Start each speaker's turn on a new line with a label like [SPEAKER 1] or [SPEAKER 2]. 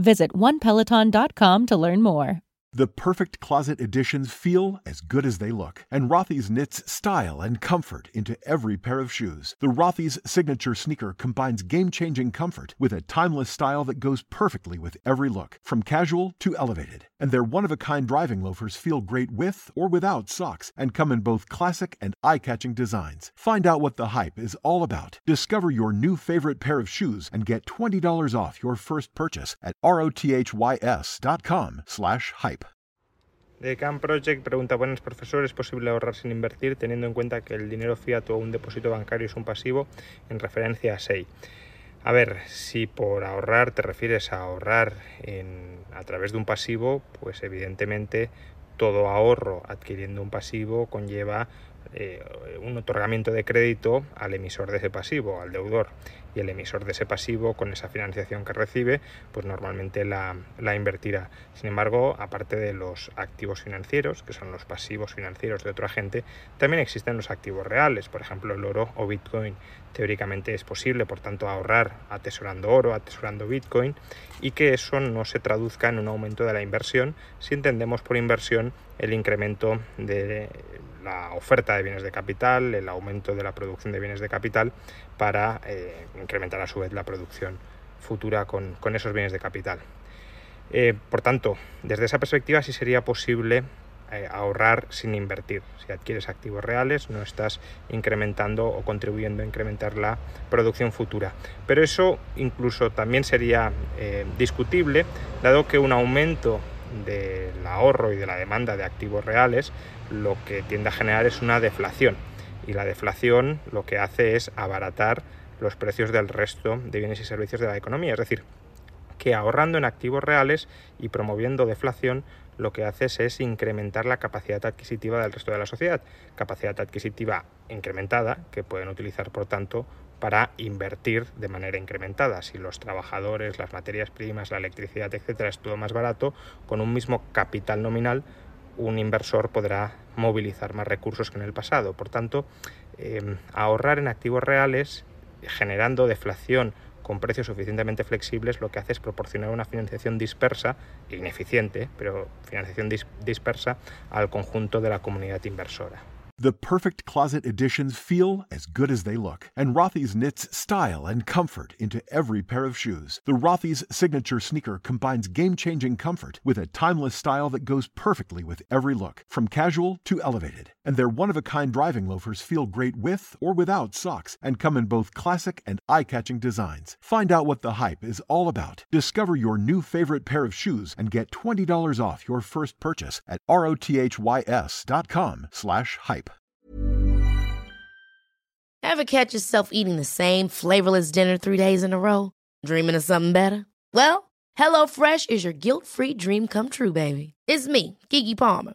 [SPEAKER 1] Visit onepeloton.com to learn more.
[SPEAKER 2] The perfect closet additions feel as good as they look, and Rothy's knits style and comfort into every pair of shoes. The Rothy's signature sneaker combines game-changing comfort with a timeless style that goes perfectly with every look, from casual to elevated. And their one-of-a-kind driving loafers feel great with or without socks and come in both classic and eye-catching designs. Find out what the hype is all about. Discover your new favorite pair of shoes and get $20 off your first purchase at rothys.com slash hype.
[SPEAKER 3] The Camp Project pregunta, buenos profesores, ¿es posible ahorrar sin invertir teniendo en cuenta que el dinero fiat o un depósito bancario es un pasivo en referencia a SEI? A ver, si por ahorrar te refieres a ahorrar en, a través de un pasivo, pues evidentemente todo ahorro adquiriendo un pasivo conlleva eh, un otorgamiento de crédito al emisor de ese pasivo, al deudor. Y el emisor de ese pasivo, con esa financiación que recibe, pues normalmente la, la invertirá. Sin embargo, aparte de los activos financieros, que son los pasivos financieros de otro agente, también existen los activos reales, por ejemplo el oro o Bitcoin. Teóricamente es posible, por tanto, ahorrar atesorando oro, atesorando Bitcoin, y que eso no se traduzca en un aumento de la inversión si entendemos por inversión el incremento de la oferta de bienes de capital, el aumento de la producción de bienes de capital para eh, incrementar a su vez la producción futura con, con esos bienes de capital. Eh, por tanto, desde esa perspectiva sí sería posible eh, ahorrar sin invertir. Si adquieres activos reales, no estás incrementando o contribuyendo a incrementar la producción futura. Pero eso incluso también sería discutible, dado que un aumento del ahorro y de la demanda de activos reales lo que tiende a generar es una deflación. Y la deflación lo que hace es abaratar los precios del resto de bienes y servicios de la economía. Es decir, que ahorrando en activos reales y promoviendo deflación, lo que haces es incrementar la capacidad adquisitiva del resto de la sociedad. Capacidad adquisitiva incrementada que pueden utilizar, por tanto, para invertir de manera incrementada. Si los trabajadores, las materias primas, la electricidad, etcétera, es todo más barato, con un mismo capital nominal, un inversor podrá movilizar más recursos que en el pasado. Por tanto, em, ahorrar en activos reales, generando deflación con precios suficientemente flexibles, lo que hace es proporcionar una financiación dispersa, ineficiente, pero financiación dispersa al conjunto de la comunidad inversora.
[SPEAKER 2] The perfect closet additions feel as good as they look, and Rothy's knits style and comfort into every pair of shoes. The Rothy's signature sneaker combines game-changing comfort with a timeless style that goes perfectly with every look, from casual to elevated. And their one-of-a-kind driving loafers feel great with or without socks and come in both classic and eye-catching designs. Find out what the hype is all about. Discover your new favorite pair of shoes and get $20 off your first purchase at rothys.com slash hype.
[SPEAKER 4] Ever catch yourself eating the same flavorless dinner three days in a row? Dreaming of something better? Well, HelloFresh is your guilt-free dream come true, baby. It's me, Keke Palmer.